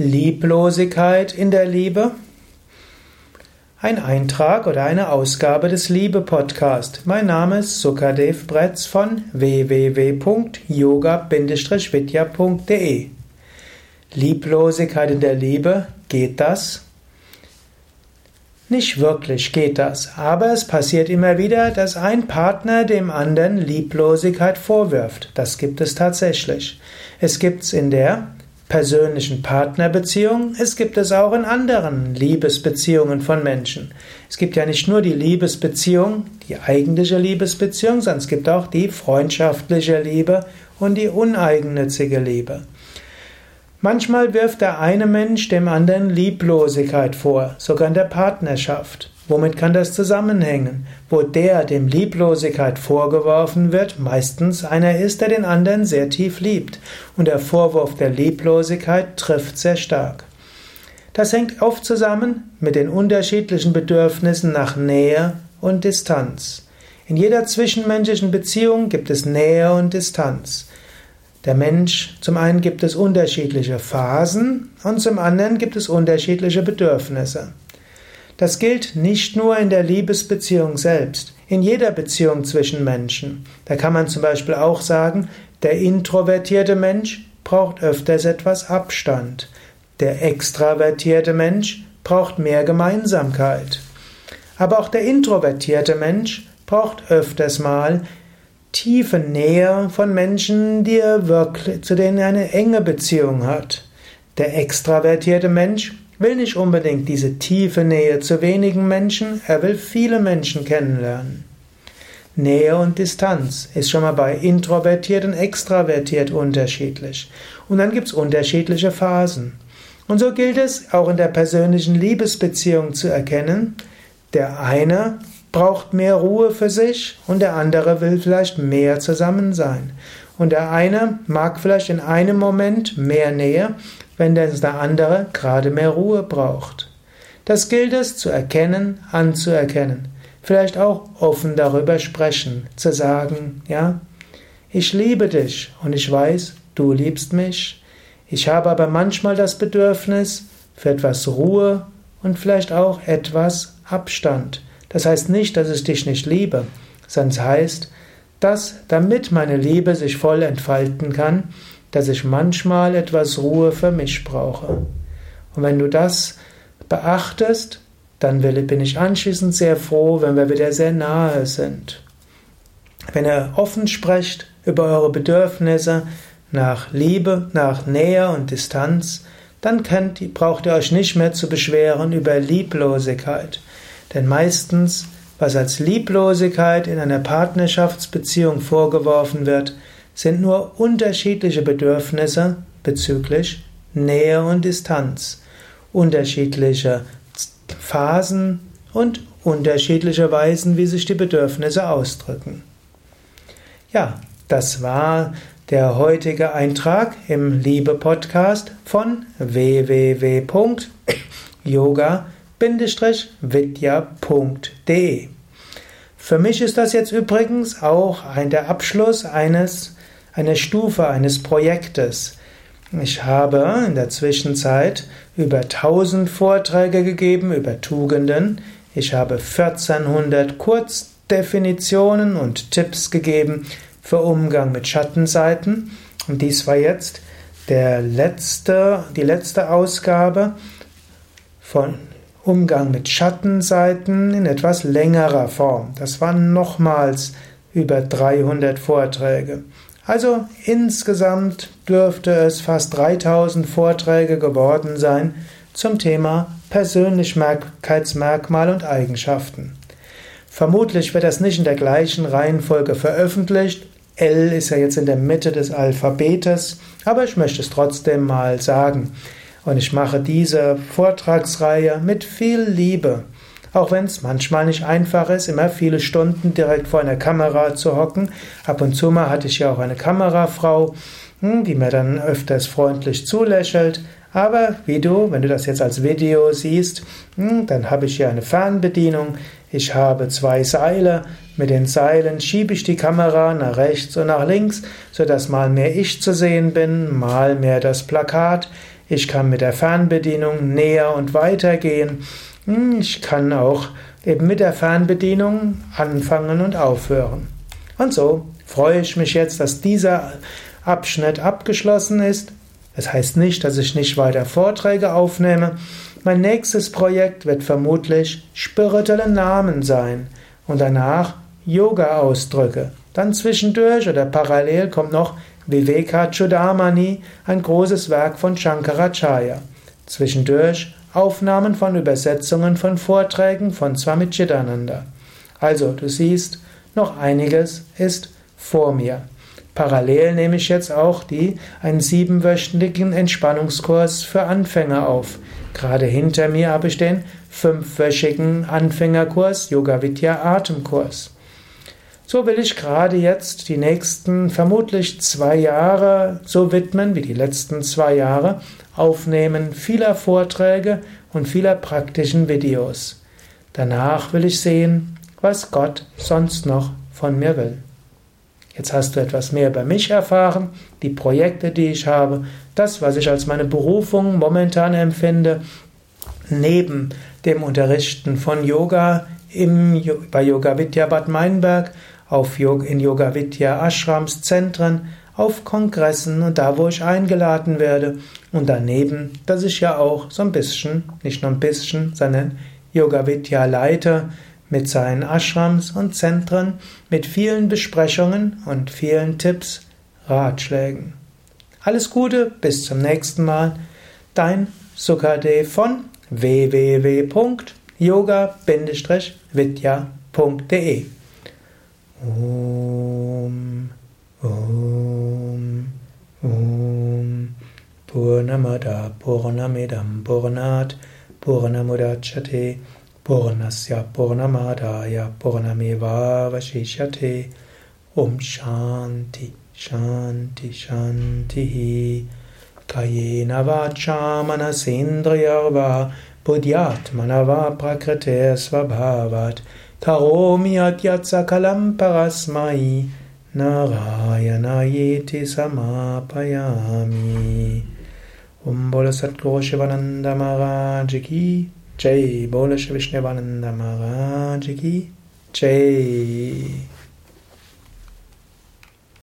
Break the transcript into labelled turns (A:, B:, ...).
A: Lieblosigkeit in der Liebe? Ein Eintrag oder eine Ausgabe des Liebe Podcast. Mein Name ist Sukadev Bretz von www.yoga-vidya.de. Lieblosigkeit in der Liebe, geht das? Nicht wirklich geht das, aber es passiert immer wieder, dass ein Partner dem anderen Lieblosigkeit vorwirft. Das gibt es tatsächlich. Es gibt es in der persönlichen Partnerbeziehung, es gibt es auch in anderen Liebesbeziehungen von Menschen. Es gibt ja nicht nur die Liebesbeziehung, die eigentliche Liebesbeziehung, sondern es gibt auch die freundschaftliche Liebe und die uneigennützige Liebe. Manchmal wirft der eine Mensch dem anderen Lieblosigkeit vor, sogar in der Partnerschaft. Womit kann das zusammenhängen? Wo der dem Lieblosigkeit vorgeworfen wird, meistens einer ist, der den anderen sehr tief liebt. Und der Vorwurf der Lieblosigkeit trifft sehr stark. Das hängt oft zusammen mit den unterschiedlichen Bedürfnissen nach Nähe und Distanz. In jeder zwischenmenschlichen Beziehung gibt es Nähe und Distanz. Der Mensch, zum einen gibt es unterschiedliche Phasen und zum anderen gibt es unterschiedliche Bedürfnisse. Das gilt nicht nur in der Liebesbeziehung selbst, in jeder Beziehung zwischen Menschen. Da kann man zum Beispiel auch sagen, der introvertierte Mensch braucht öfters etwas Abstand. Der extravertierte Mensch braucht mehr Gemeinsamkeit. Aber auch der introvertierte Mensch braucht öfters mal tiefe Nähe von Menschen, die er wirklich, zu denen er eine enge Beziehung hat. Der extravertierte Mensch will nicht unbedingt diese tiefe Nähe zu wenigen Menschen, er will viele Menschen kennenlernen. Nähe und Distanz ist schon mal bei introvertiert und extravertiert unterschiedlich. Und dann gibt es unterschiedliche Phasen. Und so gilt es auch in der persönlichen Liebesbeziehung zu erkennen, der eine braucht mehr Ruhe für sich und der andere will vielleicht mehr zusammen sein. Und der eine mag vielleicht in einem Moment mehr Nähe, wenn der andere gerade mehr Ruhe braucht. Das gilt es zu erkennen, anzuerkennen. Vielleicht auch offen darüber sprechen, zu sagen, ja, ich liebe dich und ich weiß, du liebst mich. Ich habe aber manchmal das Bedürfnis für etwas Ruhe und vielleicht auch etwas Abstand. Das heißt nicht, dass ich dich nicht liebe, sondern es heißt, dass damit meine Liebe sich voll entfalten kann, dass ich manchmal etwas Ruhe für mich brauche. Und wenn du das beachtest, dann bin ich anschließend sehr froh, wenn wir wieder sehr nahe sind. Wenn ihr offen sprecht über eure Bedürfnisse nach Liebe, nach Nähe und Distanz, dann könnt, braucht ihr euch nicht mehr zu beschweren über Lieblosigkeit. Denn meistens was als Lieblosigkeit in einer Partnerschaftsbeziehung vorgeworfen wird, sind nur unterschiedliche Bedürfnisse bezüglich Nähe und Distanz, unterschiedliche Phasen und unterschiedliche Weisen, wie sich die Bedürfnisse ausdrücken. Ja, das war der heutige Eintrag im Liebe-Podcast von www.yoga.com vidya.de. Für mich ist das jetzt übrigens auch der Abschluss eines, einer Stufe eines Projektes. Ich habe in der Zwischenzeit über 1000 Vorträge gegeben über Tugenden. Ich habe 1400 Kurzdefinitionen und Tipps gegeben für Umgang mit Schattenseiten. Und dies war jetzt der letzte, die letzte Ausgabe von Umgang mit Schattenseiten in etwas längerer Form. Das waren nochmals über 300 Vorträge. Also insgesamt dürfte es fast 3000 Vorträge geworden sein zum Thema Persönlichkeitsmerkmal und Eigenschaften. Vermutlich wird das nicht in der gleichen Reihenfolge veröffentlicht. L ist ja jetzt in der Mitte des Alphabetes, aber ich möchte es trotzdem mal sagen. Und ich mache diese Vortragsreihe mit viel Liebe. Auch wenn es manchmal nicht einfach ist, immer viele Stunden direkt vor einer Kamera zu hocken. Ab und zu mal hatte ich ja auch eine Kamerafrau, hm, die mir dann öfters freundlich zulächelt. Aber wie du, wenn du das jetzt als Video siehst, hm, dann habe ich hier eine Fernbedienung. Ich habe zwei Seile. Mit den Seilen schiebe ich die Kamera nach rechts und nach links, sodass mal mehr ich zu sehen bin, mal mehr das Plakat. Ich kann mit der Fernbedienung näher und weiter gehen. Hm, ich kann auch eben mit der Fernbedienung anfangen und aufhören. Und so freue ich mich jetzt, dass dieser Abschnitt abgeschlossen ist. Es heißt nicht, dass ich nicht weiter Vorträge aufnehme. Mein nächstes Projekt wird vermutlich spirituelle Namen sein und danach Yoga-Ausdrücke. Dann zwischendurch oder parallel kommt noch Viveka Chudamani, ein großes Werk von Shankaracharya. Zwischendurch Aufnahmen von Übersetzungen von Vorträgen von Swami Chidananda. Also, du siehst, noch einiges ist vor mir. Parallel nehme ich jetzt auch die, einen siebenwöchigen Entspannungskurs für Anfänger auf. Gerade hinter mir habe ich den fünfwöchigen Anfängerkurs Yoga Vidya Atemkurs. So will ich gerade jetzt die nächsten vermutlich zwei Jahre so widmen wie die letzten zwei Jahre, aufnehmen vieler Vorträge und vieler praktischen Videos. Danach will ich sehen, was Gott sonst noch von mir will. Jetzt hast du etwas mehr über mich erfahren, die Projekte, die ich habe, das, was ich als meine Berufung momentan empfinde, neben dem Unterrichten von Yoga im, bei Yoga Vidya Bad Meinberg, auf in Yoga Vidya Ashrams Zentren, auf Kongressen und da, wo ich eingeladen werde. Und daneben, dass ich ja auch so ein bisschen, nicht nur ein bisschen, sondern Yoga Vidya leite mit seinen Ashrams und Zentren, mit vielen Besprechungen und vielen Tipps, Ratschlägen. Alles Gute, bis zum nächsten Mal. Dein Sukadev von www.yoga-vidya.de ॐ ॐ ॐ पूर्णमदा पूर्णमिदं पूर्णात् पूवनमुदच्छते पूर्णस्य पूर्णमादाय पूर्णमेवावशिष्यते ॐ शान्ति शान्ति शान्तिः कयेन वाचा मनसेन्द्रया वा पुद्यात्मन वा पकृते स्वभावात् त्यत्सकलम्पस्मै न गायनयेति समापयामि ओम्बोलसत्कोशपनन्दमराजिकी चै बोलश्रीविष्णुवनन्दमराजिकी चै